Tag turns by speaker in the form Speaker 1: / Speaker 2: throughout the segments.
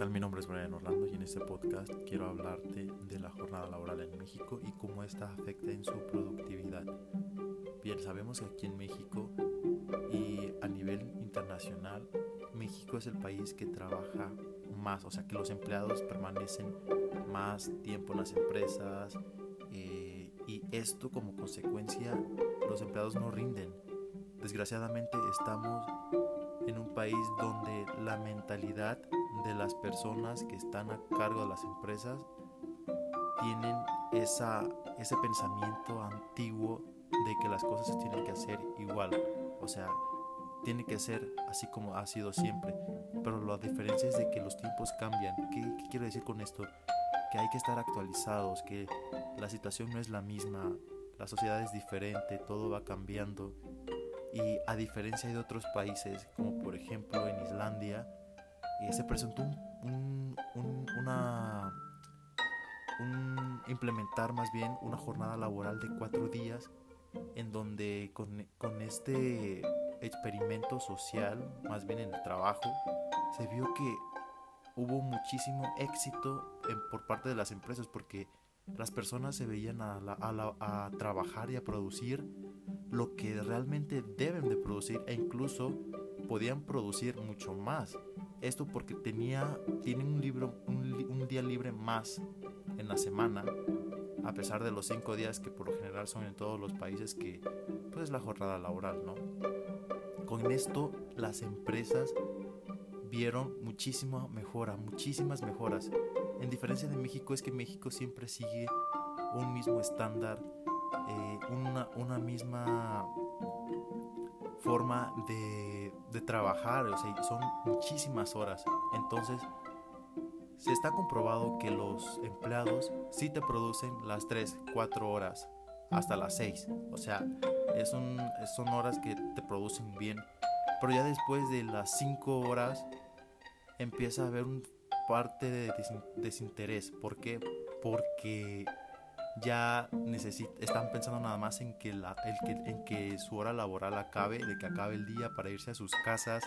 Speaker 1: tal? Mi nombre es Brian Orlando y en este podcast quiero hablarte de la jornada laboral en México y cómo esta afecta en su productividad. Bien, sabemos que aquí en México y a nivel internacional, México es el país que trabaja más, o sea que los empleados permanecen más tiempo en las empresas eh, y esto como consecuencia los empleados no rinden. Desgraciadamente estamos en un país donde la mentalidad de las personas que están a cargo de las empresas tienen esa, ese pensamiento antiguo de que las cosas se tienen que hacer igual. O sea, tiene que ser así como ha sido siempre. Pero la diferencia es de que los tiempos cambian. ¿Qué, ¿Qué, quiero decir con esto? Que hay que estar actualizados, que la situación no es la misma, la sociedad es diferente, todo va cambiando. Y a diferencia de otros países, como por ejemplo en Islandia, eh, se presentó un, un, una, un, implementar más bien una jornada laboral de cuatro días en donde con, con este experimento social, más bien en el trabajo, se vio que hubo muchísimo éxito por parte de las empresas porque las personas se veían a, a, trabajar y a producir lo que realmente deben de producir e incluso podían producir mucho más. Esto porque tenía, tienen un, libro, un, un día libre más en la semana, a pesar de los cinco días que por lo general son en todos los países que pues es la jornada laboral, ¿no? Con esto las empresas vieron muchísima mejora, muchísimas mejoras. En diferencia de México es que México siempre sigue un mismo estándar, eh, una, misma forma de, trabajar, o sea, son muchísimas horas. Entonces, se está comprobado que los empleados sí te producen las 3, 4 horas, hasta las 6. O sea, es son horas que te producen bien. Pero ya después de las 5 horas empieza a haber un parte de desinterés. ¿Por qué? Porque ya necesita, están pensando nada más en que, la, el que, en que su hora laboral acabe, de que acabe el día para irse a sus casas.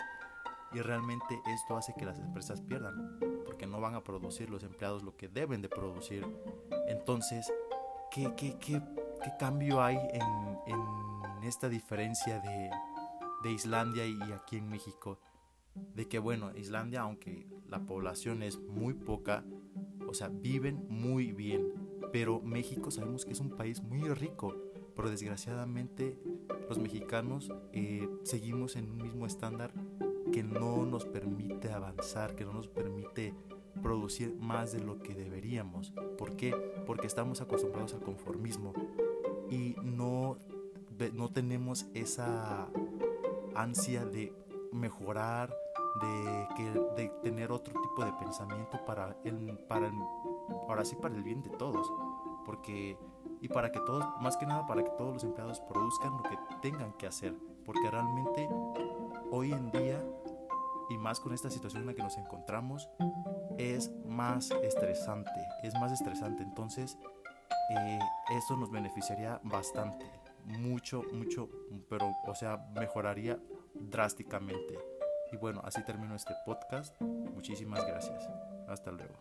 Speaker 1: Y realmente esto hace que las empresas pierdan, porque no van a producir los empleados lo que deben de producir. Entonces, ¿qué, qué, qué, qué cambio hay en, en esta diferencia de, de Islandia y aquí en México? de que bueno, Islandia, aunque la población es muy poca, o sea, viven muy bien, pero México sabemos que es un país muy rico, pero desgraciadamente los mexicanos eh, seguimos en un mismo estándar que no nos permite avanzar, que no nos permite producir más de lo que deberíamos. ¿Por qué? Porque estamos acostumbrados al conformismo y no, no tenemos esa ansia de mejorar, de, que, de tener otro tipo de pensamiento para el, para el, ahora sí para el bien de todos, porque y para que todos, más que nada para que todos los empleados produzcan lo que tengan que hacer, porque realmente hoy en día y más con esta situación en la que nos encontramos es más estresante, es más estresante, entonces eh, eso nos beneficiaría bastante, mucho, mucho, pero o sea, mejoraría drásticamente. Y bueno, así termino este podcast. Muchísimas gracias. Hasta luego.